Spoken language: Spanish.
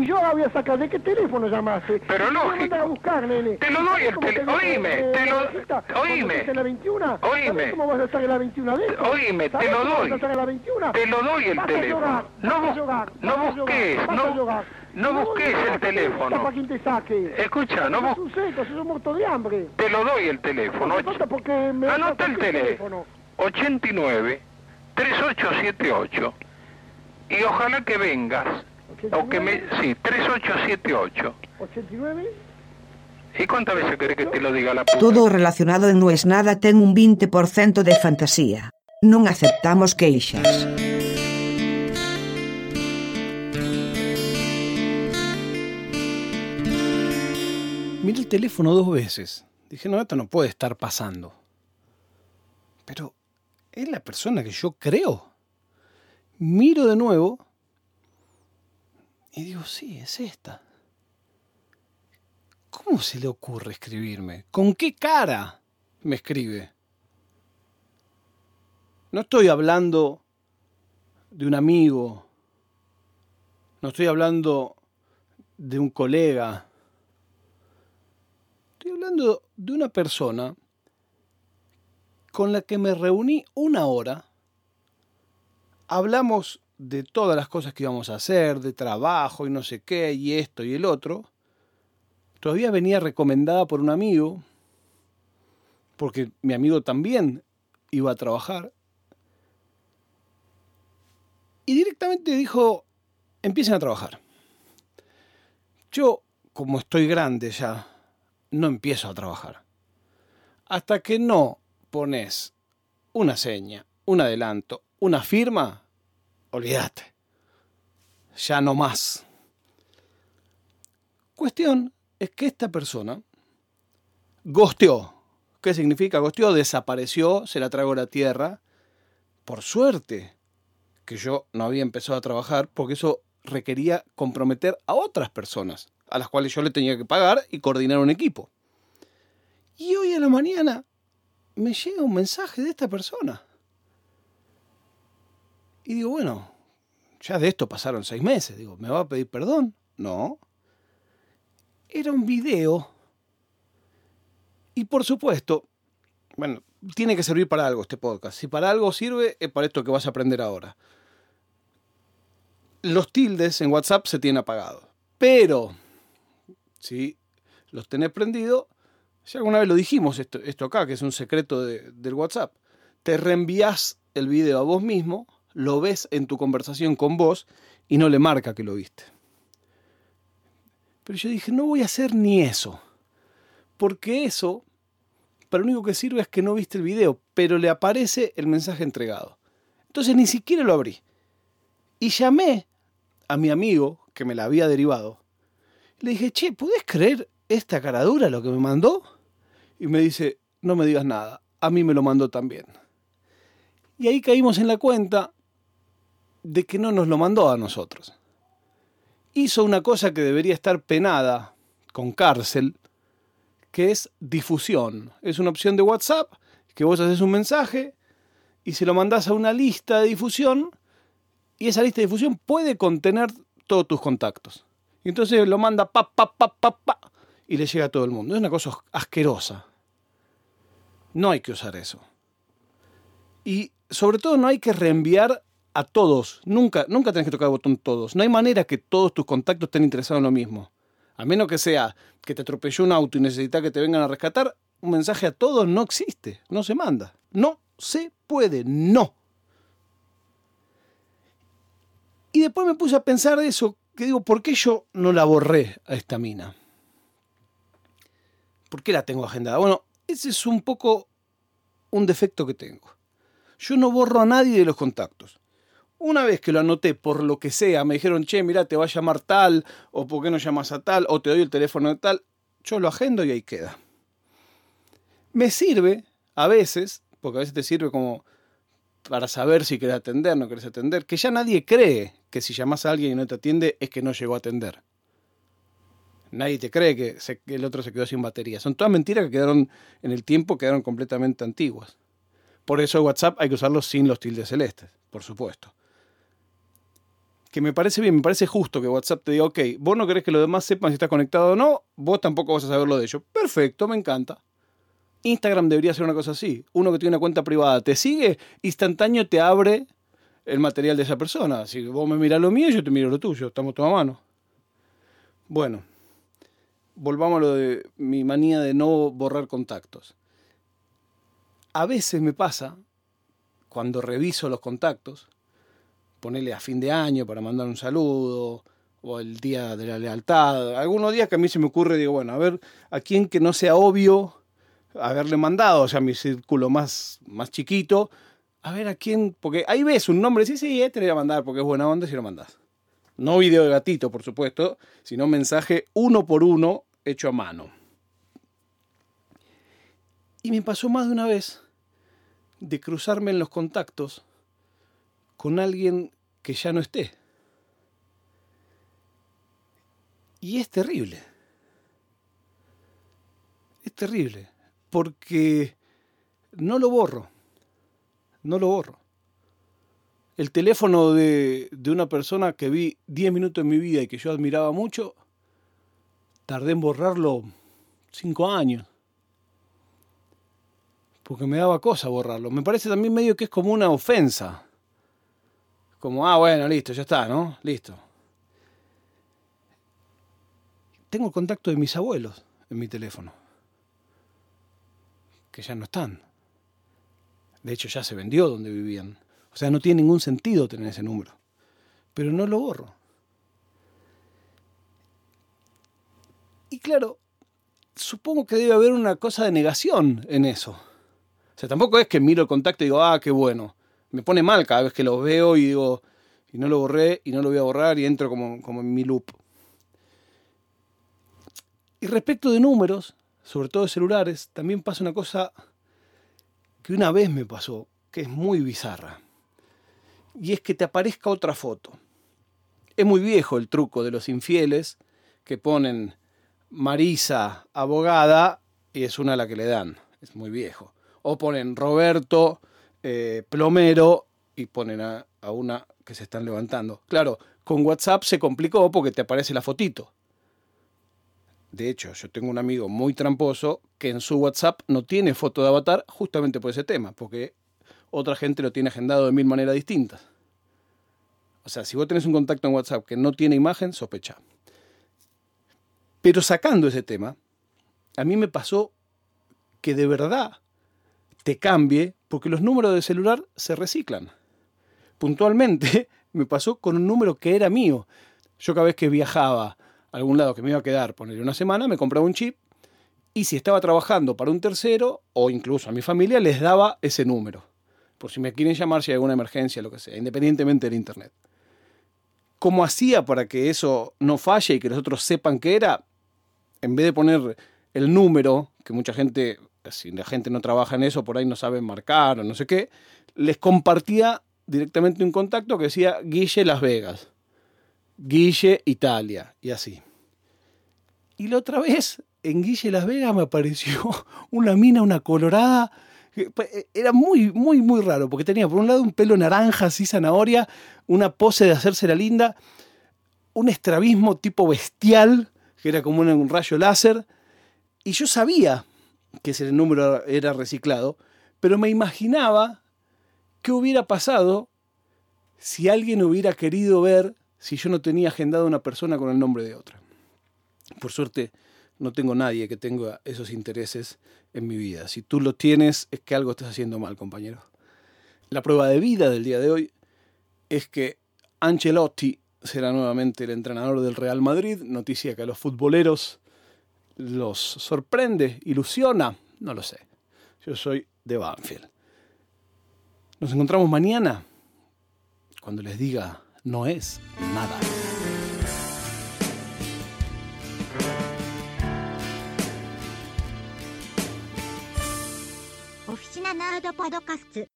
Y yo ahora voy a sacar, ¿de qué teléfono llamaste? Pero Te a buscar, nene. Te lo doy el ¿Cómo tele- tenés, oíme, te lo- oíme. en la 21? Oíme. ¿Sabés ¿Cómo vas a estar en la 21 de eso? Oíme, te ¿Sabés lo doy. vas a en la 21? Te lo doy el Vas a teléfono. llorar, No vas a bus- llorar, no vas a busques, vas no- a llorar. no busques el busques teléfono. Para quien te saque. Escucha, no Sos bus- un seco, sos un muerto de hambre. Te lo doy el teléfono. No porque me Anota el teléfono. 89 3878. Y ojalá que vengas. O que me. Sí, 3878. 89. ¿Y cuántas veces querés que te lo diga la puta? Todo relacionado en No es nada ten un 20% de fantasía. Non aceptamos queixas. Miré el teléfono dos veces. Dije, no, esto no puede estar pasando. Pero es la persona que yo creo. Miro de nuevo y digo, sí, es esta. ¿Cómo se le ocurre escribirme? ¿Con qué cara me escribe? No estoy hablando de un amigo. No estoy hablando de un colega. Estoy hablando de una persona con la que me reuní una hora. Hablamos de todas las cosas que íbamos a hacer, de trabajo y no sé qué, y esto y el otro. Todavía venía recomendada por un amigo, porque mi amigo también iba a trabajar. Y directamente dijo, empiecen a trabajar. Yo, como estoy grande ya, no empiezo a trabajar. Hasta que no pones una seña, un adelanto, una firma, olvídate. Ya no más. Cuestión es que esta persona gosteó. ¿Qué significa gosteó? Desapareció, se la tragó la tierra. Por suerte que yo no había empezado a trabajar, porque eso requería comprometer a otras personas, a las cuales yo le tenía que pagar y coordinar un equipo. Y hoy a la mañana me llega un mensaje de esta persona. Y digo, bueno, ya de esto pasaron seis meses. Digo, ¿me va a pedir perdón? No. Era un video. Y por supuesto, bueno, tiene que servir para algo este podcast. Si para algo sirve, es para esto que vas a aprender ahora. Los tildes en WhatsApp se tienen apagados. Pero, si los tenés prendidos, ya alguna vez lo dijimos esto, esto acá, que es un secreto de- del WhatsApp. Te reenvías el video a vos mismo, lo ves en tu conversación con vos y no le marca que lo viste. Pero yo dije, no voy a hacer ni eso. Porque eso, para lo único que sirve es que no viste el video, pero le aparece el mensaje entregado. Entonces ni siquiera lo abrí. Y llamé a mi amigo que me la había derivado. Le dije, che, ¿podés creer esta caradura lo que me mandó? Y me dice, no me digas nada, a mí me lo mandó también. Y ahí caímos en la cuenta de que no nos lo mandó a nosotros. Hizo una cosa que debería estar penada con cárcel, que es difusión. Es una opción de WhatsApp que vos haces un mensaje y se lo mandás a una lista de difusión y esa lista de difusión puede contener todos tus contactos. Y entonces lo manda pa, pa, pa, pa, pa, y le llega a todo el mundo. Es una cosa asquerosa. No hay que usar eso. Y sobre todo no hay que reenviar a todos. Nunca, nunca tenés que tocar el botón todos. No hay manera que todos tus contactos estén interesados en lo mismo. A menos que sea que te atropelló un auto y necesitas que te vengan a rescatar, un mensaje a todos no existe, no se manda. No se puede, no. Y después me puse a pensar eso, que digo, ¿por qué yo no la borré a esta mina? ¿Por qué la tengo agendada? Bueno, ese es un poco un defecto que tengo. Yo no borro a nadie de los contactos. Una vez que lo anoté por lo que sea, me dijeron, che, mira, te va a llamar tal, o por qué no llamas a tal, o te doy el teléfono de tal, yo lo agendo y ahí queda. Me sirve, a veces, porque a veces te sirve como para saber si querés atender, no querés atender, que ya nadie cree que si llamas a alguien y no te atiende es que no llegó a atender. Nadie te cree que, que el otro se quedó sin batería. Son todas mentiras que quedaron en el tiempo, quedaron completamente antiguas. Por eso WhatsApp hay que usarlo sin los tildes celestes, por supuesto. Que me parece bien, me parece justo que WhatsApp te diga, ok, vos no querés que los demás sepan si estás conectado o no, vos tampoco vas a saber lo de ellos. Perfecto, me encanta. Instagram debería ser una cosa así. Uno que tiene una cuenta privada te sigue, instantáneo te abre el material de esa persona. Si vos me mirás lo mío, yo te miro lo tuyo. Estamos todos a mano. Bueno, volvamos a lo de mi manía de no borrar contactos. A veces me pasa, cuando reviso los contactos, ponerle a fin de año para mandar un saludo, o el día de la lealtad, algunos días que a mí se me ocurre, digo, bueno, a ver, a quien que no sea obvio haberle mandado, o sea, mi círculo más, más chiquito, a ver a quién, porque ahí ves un nombre, sí, sí, este le voy a mandar porque es buena onda si lo mandas. No video de gatito, por supuesto, sino mensaje uno por uno hecho a mano. Y me pasó más de una vez de cruzarme en los contactos con alguien que ya no esté. Y es terrible. Es terrible. Porque no lo borro. No lo borro. El teléfono de, de una persona que vi 10 minutos en mi vida y que yo admiraba mucho, tardé en borrarlo 5 años porque me daba cosa borrarlo. Me parece también medio que es como una ofensa. Como, ah, bueno, listo, ya está, ¿no? Listo. Tengo el contacto de mis abuelos en mi teléfono, que ya no están. De hecho, ya se vendió donde vivían. O sea, no tiene ningún sentido tener ese número. Pero no lo borro. Y claro, supongo que debe haber una cosa de negación en eso. O sea, tampoco es que miro el contacto y digo, ah, qué bueno. Me pone mal cada vez que lo veo y digo, y no lo borré y no lo voy a borrar y entro como, como en mi loop. Y respecto de números, sobre todo de celulares, también pasa una cosa que una vez me pasó, que es muy bizarra. Y es que te aparezca otra foto. Es muy viejo el truco de los infieles que ponen Marisa abogada y es una a la que le dan. Es muy viejo o ponen Roberto eh, Plomero y ponen a, a, una que se están levantando. Claro, con WhatsApp se complicó porque te aparece la fotito. De hecho, yo tengo un amigo muy tramposo que en su WhatsApp no tiene foto de avatar justamente por ese tema, porque otra gente lo tiene agendado de mil maneras distintas. O sea, si vos tenés un contacto en WhatsApp que no tiene imagen, sospecha. Pero sacando ese tema, a mí me pasó que de verdad te cambie porque los números de celular se reciclan. Puntualmente me pasó con un número que era mío. Yo cada vez que viajaba a algún lado que me iba a quedar, ponerle una semana, me compraba un chip y si estaba trabajando para un tercero o incluso a mi familia les daba ese número. Por si me quieren llamar, si hay alguna emergencia, lo que sea, independientemente del Internet. ¿Cómo hacía para que eso no falle y que los otros sepan que era? En vez de poner el número, que mucha gente si la gente no trabaja en eso, por ahí no saben marcar o no sé qué, les compartía directamente un contacto que decía Guille Las Vegas, Guille Italia y así. Y la otra vez en Guille Las Vegas me apareció una mina, una colorada. Pues, era muy, muy, muy raro, porque tenía por un lado un pelo naranja, así zanahoria, una pose de hacerse la linda, un estrabismo tipo bestial, que era como un rayo láser. Y yo sabía que ese número era reciclado, pero me imaginaba qué hubiera pasado si alguien hubiera querido ver si yo no tenía agendado una persona con el nombre de otra. Por suerte, no tengo nadie que tenga esos intereses en mi vida. Si tú lo tienes, es que algo estás haciendo mal, compañero. La prueba de vida del día de hoy es que Ancelotti será nuevamente el entrenador del Real Madrid, noticia que a los futboleros los sorprende, ilusiona, no lo sé. Yo soy de Banfield. Nos encontramos mañana cuando les diga no es nada. Oficina Nerd Podcast